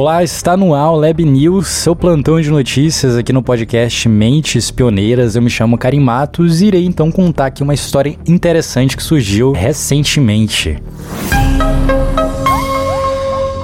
Olá, está no ar o Lab News, seu plantão de notícias aqui no podcast Mentes Pioneiras. Eu me chamo Karim Matos e irei então contar aqui uma história interessante que surgiu recentemente.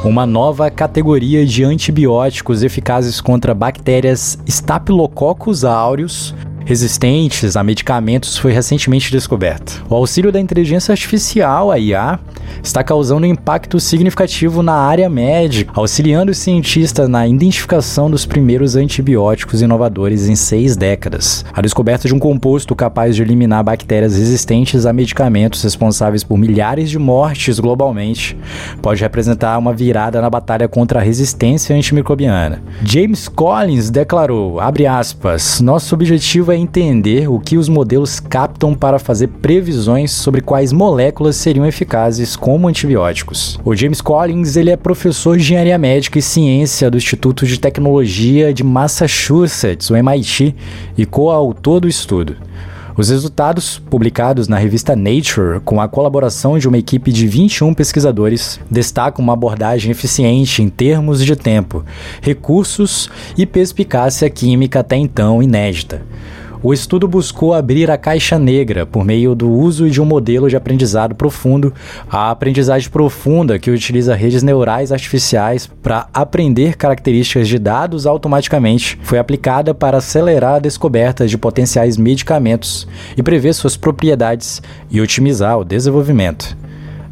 Uma nova categoria de antibióticos eficazes contra bactérias Staphylococcus aureus resistentes a medicamentos foi recentemente descoberta. O auxílio da inteligência artificial, a IA, está causando um impacto significativo na área médica, auxiliando os cientistas na identificação dos primeiros antibióticos inovadores em seis décadas. A descoberta de um composto capaz de eliminar bactérias resistentes a medicamentos responsáveis por milhares de mortes globalmente pode representar uma virada na batalha contra a resistência antimicrobiana. James Collins declarou, aspas, nosso objetivo é entender o que os modelos captam para fazer previsões sobre quais moléculas seriam eficazes como antibióticos. O James Collins ele é professor de engenharia médica e ciência do Instituto de Tecnologia de Massachusetts, o MIT, e coautor do estudo. Os resultados, publicados na revista Nature, com a colaboração de uma equipe de 21 pesquisadores, destacam uma abordagem eficiente em termos de tempo, recursos e perspicácia química até então inédita. O estudo buscou abrir a caixa negra por meio do uso de um modelo de aprendizado profundo, a aprendizagem profunda que utiliza redes neurais artificiais para aprender características de dados automaticamente, foi aplicada para acelerar a descoberta de potenciais medicamentos e prever suas propriedades e otimizar o desenvolvimento.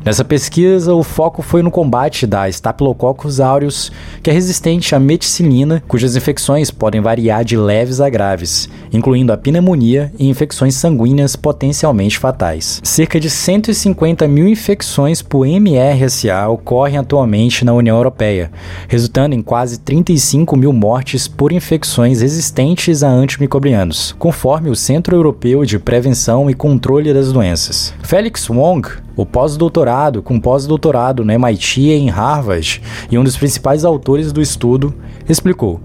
Nessa pesquisa, o foco foi no combate da Staphylococcus aureus, que é resistente à meticilina, cujas infecções podem variar de leves a graves, incluindo a pneumonia e infecções sanguíneas potencialmente fatais. Cerca de 150 mil infecções por MRSA ocorrem atualmente na União Europeia, resultando em quase 35 mil mortes por infecções resistentes a antimicrobianos, conforme o Centro Europeu de Prevenção e Controle das Doenças. Felix Wong, o pós-doutorado com pós-doutorado no MIT e em Harvard e um dos principais autores do estudo, explicou: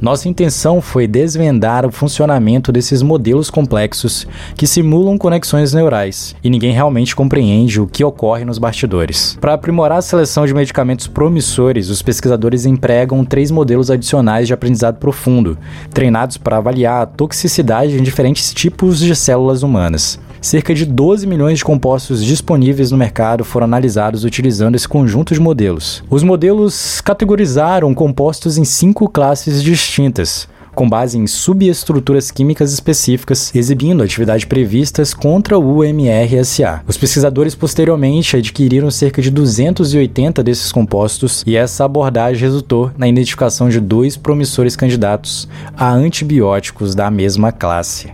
Nossa intenção foi desvendar o funcionamento desses modelos complexos que simulam conexões neurais, e ninguém realmente compreende o que ocorre nos bastidores. Para aprimorar a seleção de medicamentos promissores, os pesquisadores empregam três modelos adicionais de aprendizado profundo, treinados para avaliar a toxicidade em diferentes tipos de células humanas. Cerca de 12 milhões de compostos disponíveis no mercado foram analisados utilizando esse conjunto de modelos. Os modelos categorizaram compostos em cinco classes distintas com base em subestruturas químicas específicas, exibindo atividades previstas contra o MRSA. Os pesquisadores posteriormente adquiriram cerca de 280 desses compostos e essa abordagem resultou na identificação de dois promissores candidatos a antibióticos da mesma classe.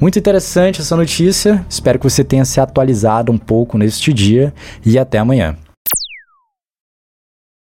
Muito interessante essa notícia. Espero que você tenha se atualizado um pouco neste dia e até amanhã.